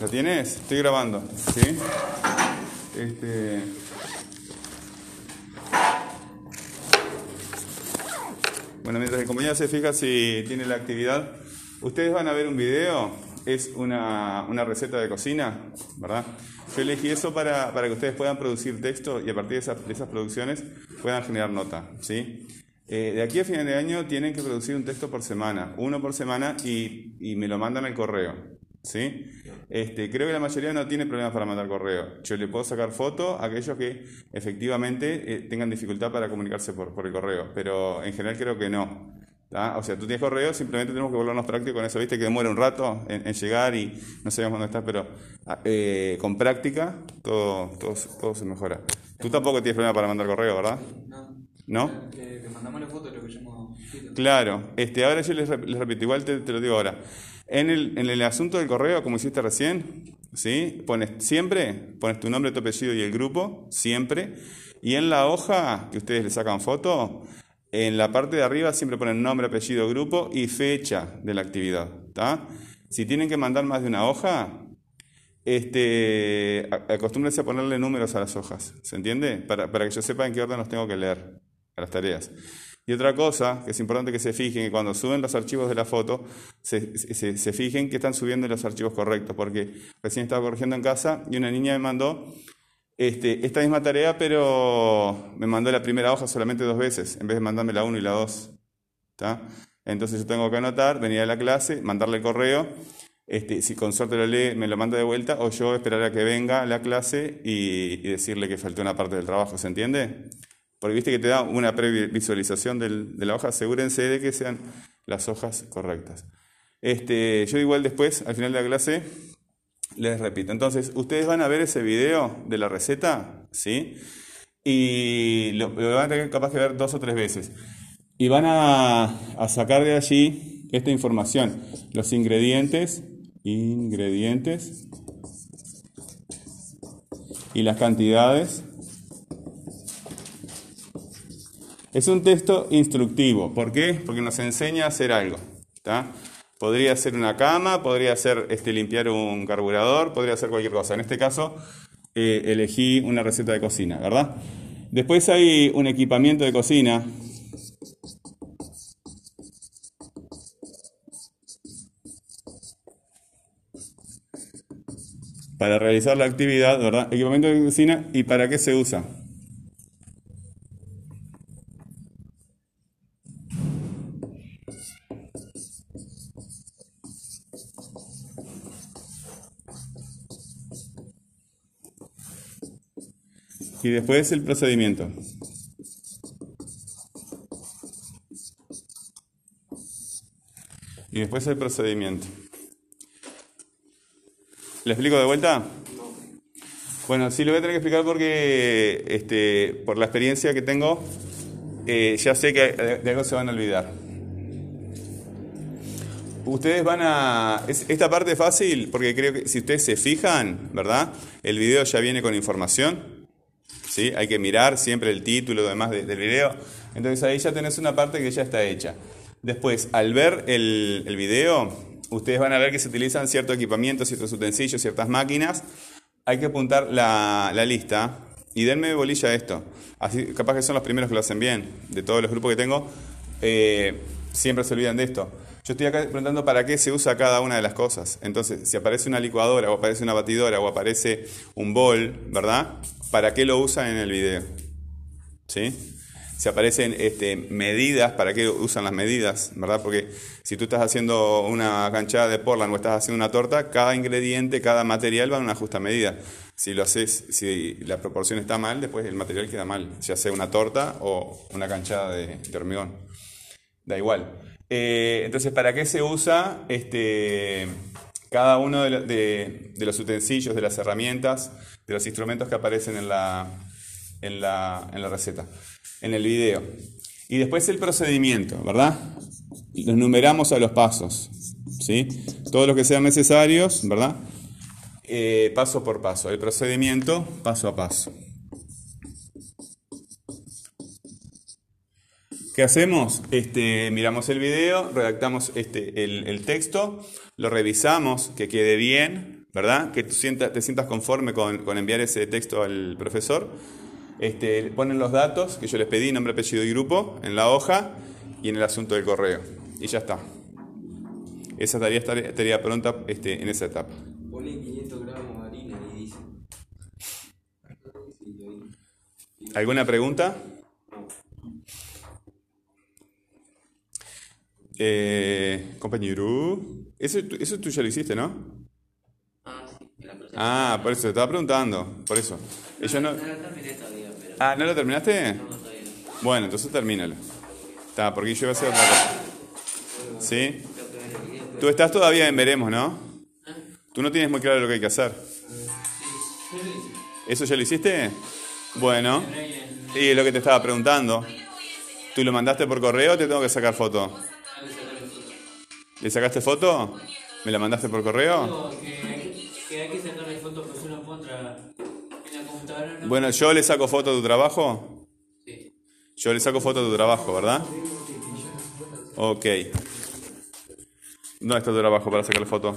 ¿La tienes? Estoy grabando, ¿sí? Este... Bueno, mientras el compañero se fija si tiene la actividad, ustedes van a ver un video, es una, receta de cocina, ¿verdad? Yo elegí eso para, que ustedes puedan producir texto y a partir de esas, producciones puedan generar nota, ¿sí? Eh, de aquí a final de año tienen que producir un texto por semana, uno por semana y, y me lo mandan al correo, ¿sí? Este, creo que la mayoría no tiene problemas para mandar correo. Yo le puedo sacar foto a aquellos que efectivamente eh, tengan dificultad para comunicarse por, por, el correo, pero en general creo que no. O sea, tú tienes correo, simplemente tenemos que volvernos prácticos con eso. Viste que demora un rato en, llegar y no sabemos dónde estás, pero ah, eh, con práctica todo, todo, todo, se mejora. Tú tampoco tienes problema para mandar correo, ¿verdad? No. ¿No? Que, mandamos la foto de lo que. Claro. Este, ahora yo les, repito, igual te, te lo digo ahora. En el, en el asunto del correo, como hiciste recién, ¿sí? pones siempre, pones tu nombre, tu apellido y el grupo, siempre. Y en la hoja que ustedes le sacan foto, en la parte de arriba siempre ponen nombre, apellido, grupo y fecha de la actividad. Si tienen que mandar más de una hoja, este, acostúmbrense a ponerle números a las hojas. ¿Se entiende? Para, para que yo sepa en qué orden los tengo que leer a las tareas. Y otra cosa que es importante que se fijen, que cuando suben los archivos de la foto, se, se, fijen que están subiendo los archivos correctos, porque recién estaba corrigiendo en casa y una niña me mandó este, esta misma tarea, pero me mandó la primera hoja solamente dos veces, en vez de mandarme la 1 y la 2. Entonces yo tengo que anotar, venir a la clase, mandarle el correo, este, si con suerte lo lee, me lo manda de vuelta, o yo esperar a que venga a la clase y, y decirle que faltó una parte del trabajo, ¿se entiende? Porque viste que te da una previsualización de la hoja, asegúrense de que sean las hojas correctas. Este, yo igual después, al final de la clase, les repito. Entonces, ustedes van a ver ese video de la receta, ¿sí? Y lo, van a tener capaz de ver dos o tres veces. Y van a sacar de allí esta información. Los ingredientes, ingredientes y las cantidades Es un texto instructivo. ¿Por qué? Porque nos enseña a hacer algo. Podría ser una cama, podría ser este, limpiar un carburador, podría ser cualquier cosa. En este caso, eh, elegí una receta de cocina, ¿verdad? Después hay un equipamiento de cocina. Para realizar la actividad, ¿verdad? Equipamiento de cocina y para qué se usa. Y después el procedimiento. Y después el procedimiento. ¿Le explico de vuelta? Bueno, sí lo voy a tener que explicar porque este, por la experiencia que tengo, eh, ya sé que de algo se van a olvidar. Ustedes van a... esta parte es fácil porque creo que si ustedes se fijan, ¿verdad? El video ya viene con información. ¿Sí? Hay que mirar siempre el título además del video. Entonces ahí ya tenés una parte que ya está hecha. Después, al ver el, el video, ustedes van a ver que se utilizan ciertos equipamientos, ciertos utensilios, ciertas máquinas. Hay que apuntar la, la lista y denme bolilla a esto. Así, capaz que son los primeros que lo hacen bien. De todos los grupos que tengo, eh, siempre se olvidan de esto. Yo estoy acá preguntando para qué se usa cada una de las cosas. Entonces, si aparece una licuadora o aparece una batidora o aparece un bol, ¿verdad? ¿Para qué lo usan en el video? ¿Sí? Si aparecen este, medidas, ¿para qué usan las medidas? ¿Verdad? Porque si tú estás haciendo una canchada de portland o estás haciendo una torta, cada ingrediente, cada material va en una justa medida. Si lo haces, si la proporción está mal, después el material queda mal, ya sea una torta o una canchada de, hormigón. Da igual. Eh, entonces, ¿para qué se usa este, cada uno de, los utensilios, de las herramientas, de los instrumentos que aparecen en la, en la, en la receta, en el video. Y después el procedimiento, ¿verdad? Los numeramos a los pasos, ¿sí? Todos los que sean necesarios, ¿verdad? Eh, paso por paso, el procedimiento paso a paso. ¿Qué hacemos? Este, miramos el video, redactamos este, el, el texto, lo revisamos, que quede bien, ¿verdad? Que tú sienta- te sientas conforme con, con enviar ese texto al profesor. Este, ponen los datos que yo les pedí, nombre, apellido y grupo, en la hoja y en el asunto del correo. Y ya está. Esa tarea estar- estaría pronta este, en esa etapa. Pone 500 gramos de harina y dice. ¿Alguna pregunta? Eh, compañero, eso, eso tú ya lo hiciste, ¿no? Ah. Ah, por eso te estaba preguntando, por eso. Ellos no... No la terminé todavía, pero Ah, ¿no lo terminaste? no todavía no. Bueno, entonces termínalo. Está, porque yo iba a hacer otra cosa. ¿Sí? Tú estás todavía en veremos, ¿no? Tú no tienes muy claro lo que hay que hacer. ¿Eso ya lo hiciste? Bueno. Y es lo que te estaba preguntando. ¿Tú lo mandaste por correo o te tengo que sacar foto? ¿Le sacaste foto? ¿Me la mandaste por correo? No. Bueno, yo le saco foto de tu trabajo. Yo le saco foto de tu trabajo, ¿verdad? Ok. ¿Dónde está tu trabajo para sacarle foto?